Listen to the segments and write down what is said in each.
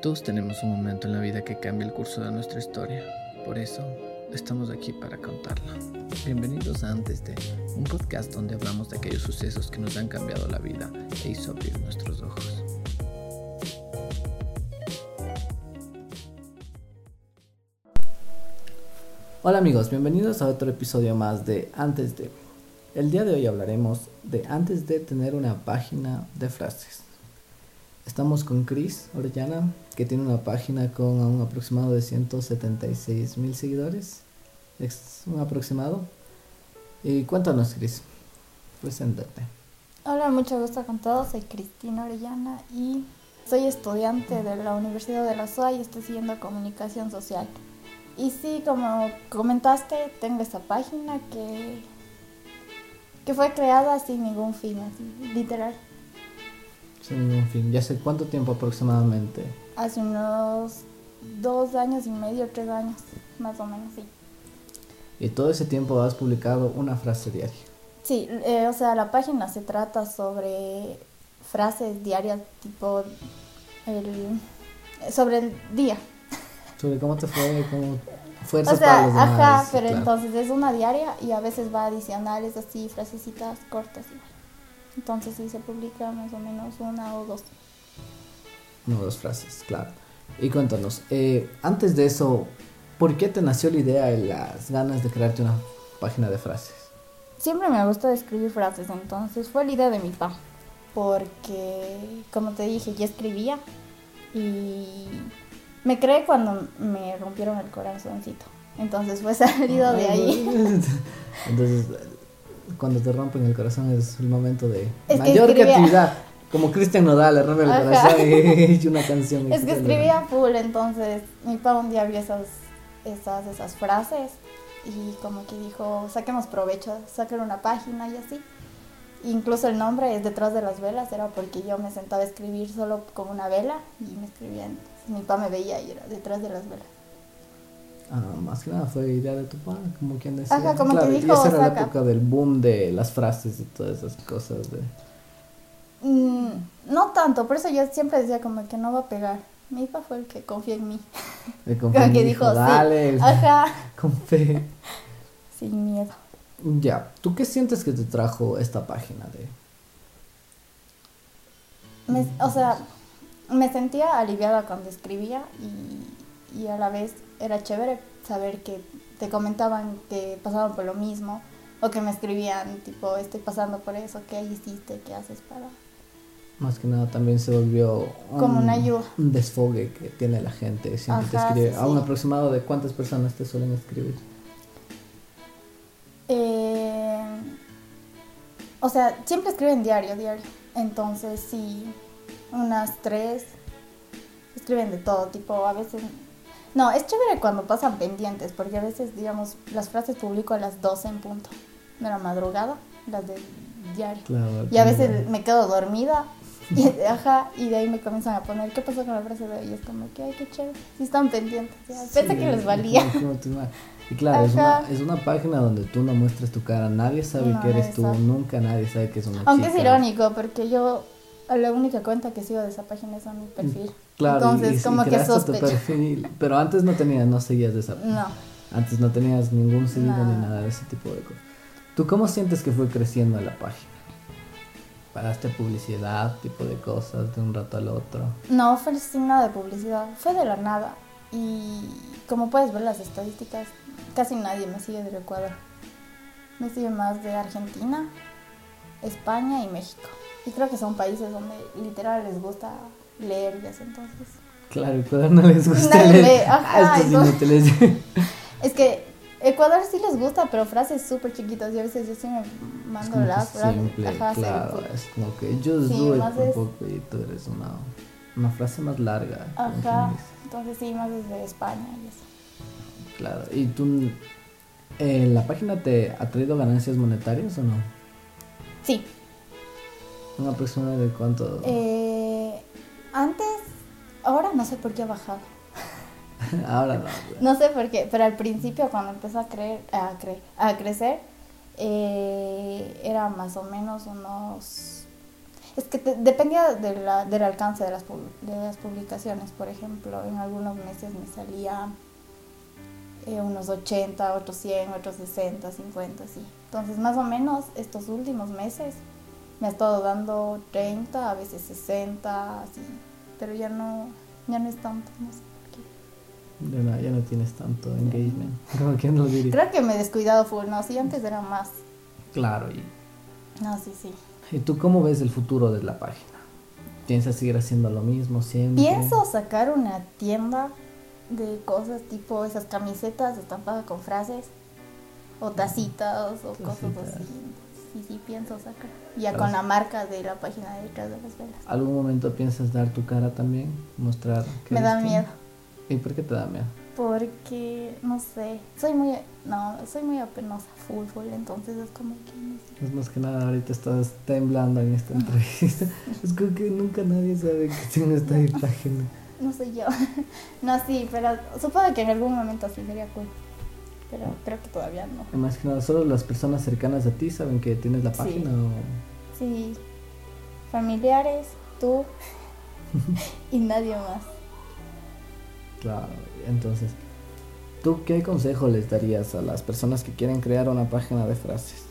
Todos tenemos un momento en la vida que cambia el curso de nuestra historia. Por eso, estamos aquí para contarla. Bienvenidos a Antes de, un podcast donde hablamos de aquellos sucesos que nos han cambiado la vida e hizo abrir nuestros ojos. Hola amigos, bienvenidos a otro episodio más de Antes de. El día de hoy hablaremos de antes de tener una página de frases. Estamos con Chris Orellana, que tiene una página con un aproximado de 176 mil seguidores. Es un aproximado. Y cuéntanos, Chris. Preséntate. Hola, mucho gusto con todos. Soy Cristina Orellana y soy estudiante de la Universidad de la SUA y estoy siguiendo comunicación social. Y sí, como comentaste, tengo esta página que, que fue creada sin ningún fin, así, literal. Sin ningún fin. ¿Ya hace cuánto tiempo aproximadamente? Hace unos dos años y medio, tres años, más o menos, sí. Y todo ese tiempo has publicado una frase diaria. Sí, eh, o sea, la página se trata sobre frases diarias, tipo el, sobre el día. Sobre cómo te fue, cómo fuerza O sea, para los demás. ajá, pero claro. entonces es una diaria y a veces va adicionales así, frasecitas cortas. igual. Entonces sí se publica más o menos una o dos. No, dos frases, claro. Y cuéntanos, eh, antes de eso, ¿por qué te nació la idea y las ganas de crearte una página de frases? Siempre me gusta escribir frases, entonces fue la idea de mi papá. Porque, como te dije, yo escribía y me creé cuando me rompieron el corazoncito. Entonces fue salido de ahí. Entonces, cuando te rompen el corazón es el momento de Es que mayor escribía- creatividad. Como Cristian Nodal le rompe el Ajá. corazón y hecho una canción. y Es que escribía full, entonces mi papá un día vio esas, esas, esas frases y como que dijo, saquemos provecho, saquen una página y así. Incluso el nombre es Detrás de las velas, era porque yo me sentaba a escribir solo con una vela y me escribían, mi papá me veía y era Detrás de las velas. Ah, más que nada fue idea de tu padre, como quien decía. Ajá, como claro, te y esa era la época del boom de las frases y todas esas cosas de... Mm, no tanto, por eso yo siempre decía como que no va a pegar. Mi papá fue el que confió en mí. de Como confiar, que dijo, dijo, sí. dale, Ajá, con fe. sin miedo. Ya, ¿tú qué sientes que te trajo esta página de... Me- o sea, me sentía aliviada cuando escribía y, y a la vez era chévere saber que te comentaban que pasaban por lo mismo o que me escribían tipo estoy pasando por eso, ¿qué hiciste? ¿Qué haces para...? Más que nada también se volvió Como una ayuda. un desfogue que tiene la gente. Siempre te escribe. sí, A un sí. aproximado de cuántas personas te suelen escribir. Eh, o sea, siempre escriben diario, diario. Entonces sí, unas tres escriben de todo, tipo a veces... No, es chévere cuando pasan pendientes, porque a veces, digamos, las frases publico a las 12 en punto de la madrugada, las del diario. Claro. Y a veces me quedo dormida y, ajá, y de ahí me comienzan a poner, ¿qué pasó con la frase de hoy? Y es como que, ay, qué chévere. Sí están pendientes, ya. pensé que les valía. Y claro, es una, es una página donde tú no muestras tu cara. Nadie sabe No, que eres tú. sabe. Nunca nadie sabe que es una Aunque es irónico, porque yo la única cuenta que sigo de esa página es a mi perfil. Claro, y- Entonces, y, como que tu sospecho. perfil, pero antes no tenías, no seguías de esa No, Antes no tenías ningún seguido No. ni nada de ese tipo de cosas. ¿Tú cómo sientes que fue creciendo la página? ¿Pagaste publicidad, tipo de cosas, de un rato al otro? no fue sin nada de publicidad, fue de la nada. Y como puedes ver las estadísticas, casi nadie me sigue del Ecuador. Me sigue más de Argentina, España y México. Y creo que son países donde literal les gusta leer y así entonces. Claro, Ecuador no les gusta Nadie leer. lee, ajá, Ah, entonces-. Es que Ecuador sí les gusta, pero frases súper chiquitas y a veces yo sí me mando las frases. simple, Ajá, claro. simple. Es como que yo Sí, do it más un es- poco y tú eres una, una frase más larga. Ajá, entonces sí, más desde España y eso. Claro. ¿Y tú, eh, la página te ha traído ganancias monetarias o no? Sí, ¿Un aproximado de cuánto? eh, antes, ahora no sé por qué ha bajado. Ahora no. No sé por qué, pero al principio cuando empezó a, creer, a, cre- a crecer, eh, era más o menos unos... Es que te- dependía de la, del alcance de las, de las publicaciones. Por ejemplo, en algunos meses me salía eh, unos 80, otros 100, otros 60, 50, así. Entonces, más o menos, estos últimos meses me ha estado dando 30, a veces 60, así. Pero ya no, ya no es tanto, no sé por qué. Ya no, ya no tienes tanto engagement. Como quien lo diría. Creo que me he descuidado full, no, sí, antes era más. Claro, y No, sí, sí. ¿Y tú cómo ves el futuro de la página? ¿Piensas seguir haciendo lo mismo siempre? Pienso sacar una tienda de cosas tipo esas camisetas estampadas con frases o tacitas o cosas Tacitas. así. Sí, sí, pienso sacar. Ya Para- con la marca de la página de detrás de las velas. ¿Algún momento piensas dar tu cara también? Mostrar que Me da tú? miedo. ¿Y por qué te da miedo? Porque, no sé, soy muy, no, soy muy apenosa, full, full, entonces es como que, no sé. Es más que nada ahorita estás temblando en esta entrevista. es como que nunca nadie sabe que tiene esta página. No soy yo. no, sí, pero supongo que en algún momento sí sería cool. Pero creo que todavía no. Más que nada, solo las personas cercanas a ti saben que tienes la Sí. página o... Sí, familiares, tú y nadie más. Claro, entonces, ¿tú qué consejo les darías a las personas que quieren crear una página de frases?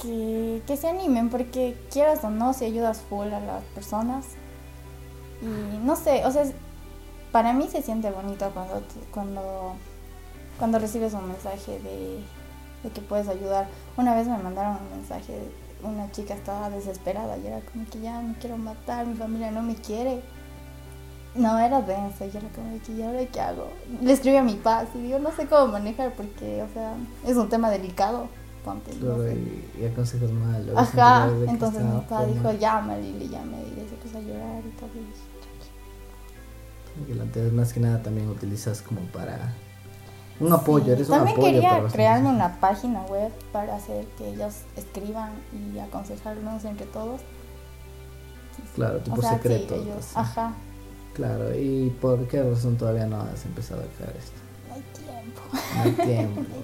Que, que se animen porque quieras o no, si ayudas full a las personas. Y no sé, o sea, para mí se siente bonito cuando, cuando, cuando recibes un mensaje de, de que puedes ayudar. Una vez me mandaron un mensaje, una chica estaba desesperada y era como que ya me quiero matar, mi familia no me quiere. No, era denso y era como que, ¿y ahora qué hago? Le escribí a mi paz y digo, no sé cómo manejar porque, o sea, es un tema delicado. Ponte, no sé. y, y aconsejas mal. Ajá, entonces mi papá dijo, llámale y le llamé y se puso a llorar y todo. y dije, Tranquila, entonces, más que nada también utilizas como para un apoyo, Sí, eres un También apoyo quería para los crearme una página web para hacer que ellos escriban y aconsejarnos entre todos. Claro, tipo O sea, sí, secreto. ellos- así. Ajá, Claro, ¿y por qué razón todavía no has empezado a crear esto? no hay tiempo. No hay tiempo.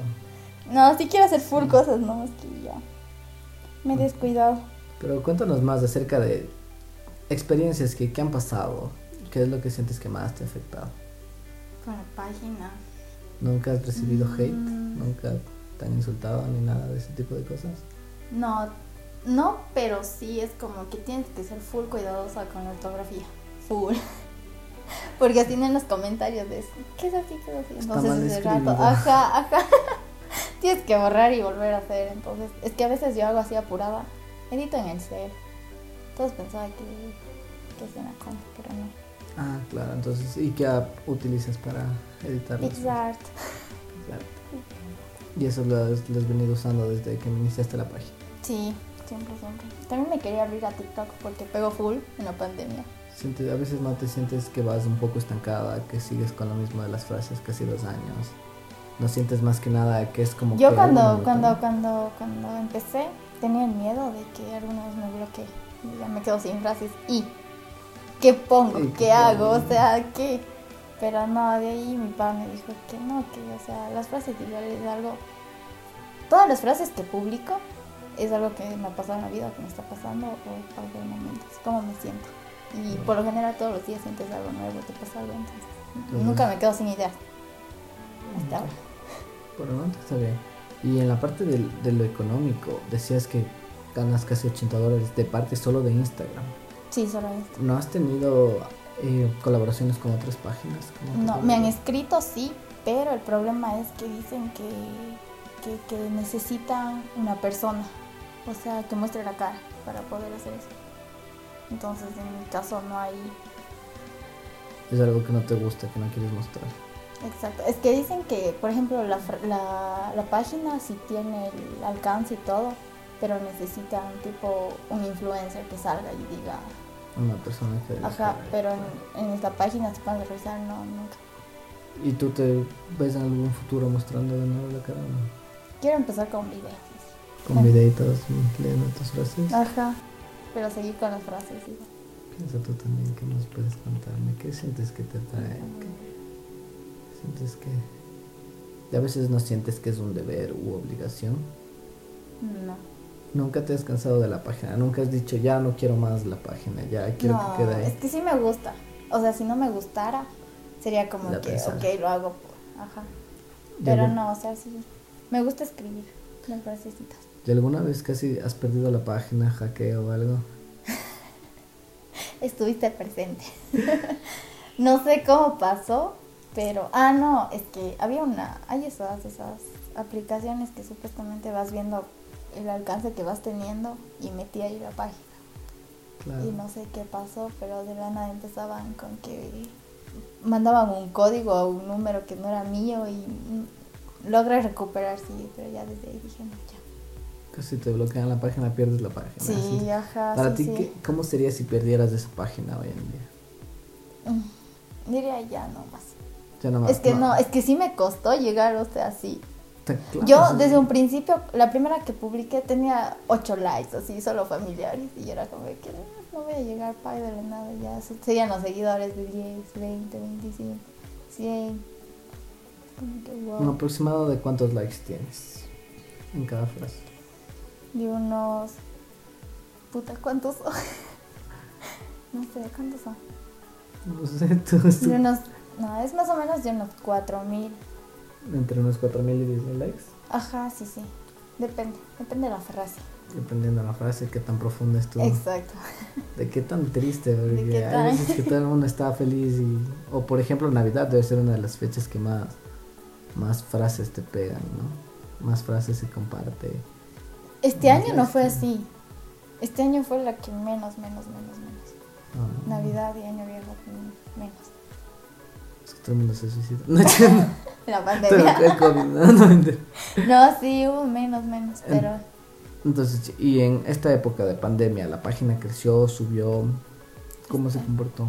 No, sí quiero hacer full cosas, no, es que ya me he descuidado. Pero cuéntanos más acerca de experiencias que, que han pasado. ¿Qué es lo que sientes que más te ha afectado? Con la página. ¿Nunca has recibido hate? ¿Nunca te han insultado ni nada de ese tipo de cosas? No, no, pero sí es como que tienes que ser full cuidadosa con la ortografía. Full. Porque así en los comentarios de ¿qué es así? ¿Qué es así? Entonces escrito. rato, ajá, ajá. tienes que borrar y volver a hacer. Entonces, es que a veces yo hago así apurada. Edito en el cel. Todos pensaban que, que hacía una compu, pero no. Ah, claro, entonces, ¿y qué app utilizas para editarlos? PixArt. Claro. Y eso lo has, lo has venido usando desde que iniciaste la página. Sí, siempre, siempre. También me quería abrir a TikTok porque pegó full en la pandemia. A veces no te sientes que vas un poco estancada, que sigues con lo mismo de las frases casi dos años. No sientes más que nada que es como Yo que cuando, cuando, cuando, cuando empecé tenía el miedo de que alguna vez me bloquee y ya me quedo sin frases. ¿Y qué pongo? ¿Y ¿Qué, hago? O sea, ¿qué? Pero no, de ahí mi papá me dijo que no, que o sea, las frases igual es algo... Todas las frases que publico es algo que me ha pasado en la vida, que me está pasando o algo del momento, es como me siento. Y por lo general todos los días sientes algo nuevo, te pasa algo, entonces Entonces- nunca me quedo sin ideas. Hasta ahora. Por el momento está bien. Y en la parte del- de lo económico, decías que ganas casi 80 dólares de parte solo de Instagram. Sí, solo esto. ¿No has tenido eh, colaboraciones con otras páginas? Con No, me han escrito sí, pero el problema es que dicen que, que, que necesitan una persona, o sea, que muestre la cara para poder hacer eso. Entonces, en mi caso no hay... Es algo que no te gusta, que no quieres mostrar. Exacto. Es que dicen que, por ejemplo, la, la, la página sí tiene el alcance y todo, pero necesitan tipo un influencer que salga y diga, Una persona que... ajá, pero en, en esta página se pueden revisar, no, nunca. ¿Y tú te ves en algún futuro mostrando de nuevo la cara? no? Quiero empezar con videos. Con Ah. videitos leyendo tus frases. Ajá, pero seguir con las frases, digo. Piensa tú también que nos puedes contarme. ¿Qué sientes que te trae? ¿Qué sientes que... Y a veces no sientes que es un deber u obligación. No. Nunca te has cansado de la página, nunca has dicho ya no quiero más la página, ya quiero no, que quede ahí. es que sí me gusta. O sea, si no me gustara, sería como La que, pensar. ok, lo hago. por- Ajá. ¿Y Pero algún- no, o sea, sí. Me gusta escribir las frasecitas. ¿Y alguna vez casi has perdido la página, hackeo o algo? Estuviste presente. no sé cómo pasó, pero. Ah, no, es que había una. Hay esas, esas aplicaciones que supuestamente vas viendo el alcance que vas teniendo y metí ahí la página. Claro. Y no sé qué pasó, pero de la nada empezaban con que mandaban un código o un número que no era mío y logré recuperar, sí, pero ya desde ahí dije, no, ya. Casi te bloquean la página, pierdes la página. Sí, así. ajá. Para sí, ti, sí. ¿qué- ¿cómo sería si perdieras esa página hoy en día? Mm, Diría ya nomás. Ya no Es que no, es que sí me costó llegar, o sea, sí. Claro, Yo sí. desde un principio, la primera que publiqué tenía 8 likes, así, solo familiares. Y yo era como que "No, no voy a llegar para de la nada. Ya se- serían los seguidores de 10, 20, 25, 100. Como que wow. ¿Un aproximado de cuántos likes tienes en cada frase? De unos. Puta, ¿cuántos son? no sé, ¿cuántos son? No sé, tú, tú- De unos. No, es más o menos de unos 4000. Entre unos 4.000 y 10.000 likes, Ajá, sí, sí. Depende, depende de la frase. dependiendo de la frase, qué tan profunda es tu... Exacto. De qué tan triste, porque qué hay tan- veces que todo el mundo está feliz y... O por ejemplo, Navidad debe ser una de las fechas que más, más frases te pegan, ¿no? Más frases se comparte. Este año no fue Sí. así. Este año fue la que menos, menos, menos, menos. Ah, Navidad y Año Viejo menos. Es que todo el mundo se suicida. No, entiendo. La Pero pandemia. el COVID, no, no. No, sí, hubo menos, menos, pero Entonces, y en esta época de pandemia, la página creció, subió, ¿cómo se comportó?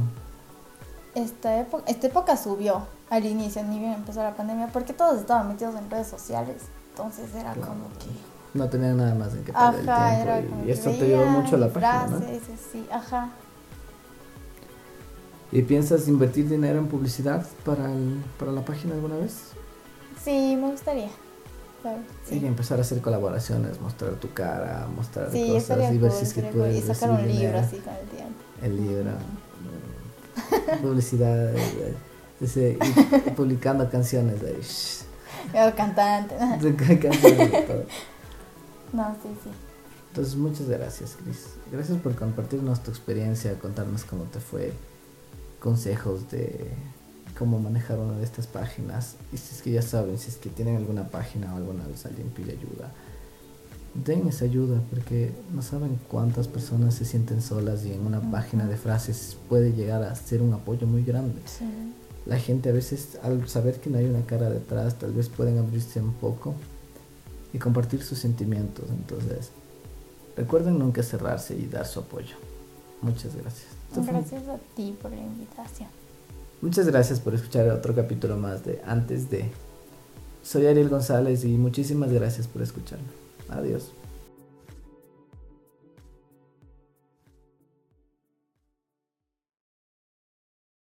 esta época, esta época subió al inicio, ni bien empezó la pandemia, porque todos estaban metidos en redes sociales. Entonces era Claro. como que. No tenía nada más en que perder Ajá, el era tiempo. como y que esto te ayudó mucho a la y página, ¿no? sí, ajá. ¿Y piensas invertir dinero en publicidad para, el- para la página alguna vez? Sí, me gustaría. Claro, Y sí. empezar a hacer colaboraciones, mostrar tu cara, mostrar Sí, cosas y ver cool, si es que puedes Y sacar un libro dinero. así con el tiempo. El libro, mm, publicidad, eh, ese, y publicando canciones de, Yo cantante. todo. No, sí, sí. Entonces, muchas gracias, Cris. Gracias por compartirnos tu experiencia, contarnos cómo te fue, consejos de cómo manejar una de estas páginas. Y si es que ya saben, si es que tienen alguna página o alguna vez alguien pide ayuda, den esa ayuda porque no saben cuántas personas se sienten solas y en una página de frases puede llegar a ser un apoyo muy grande. Sí. La gente a veces al saber que no hay una cara detrás, tal vez pueden abrirse un poco y compartir sus sentimientos. Entonces, recuerden nunca cerrarse y dar su apoyo. Muchas gracias. Gracias a ti por la invitación. Muchas gracias por escuchar otro capítulo más de Antes de. Soy Ariel González y muchísimas gracias por escucharme. Adiós.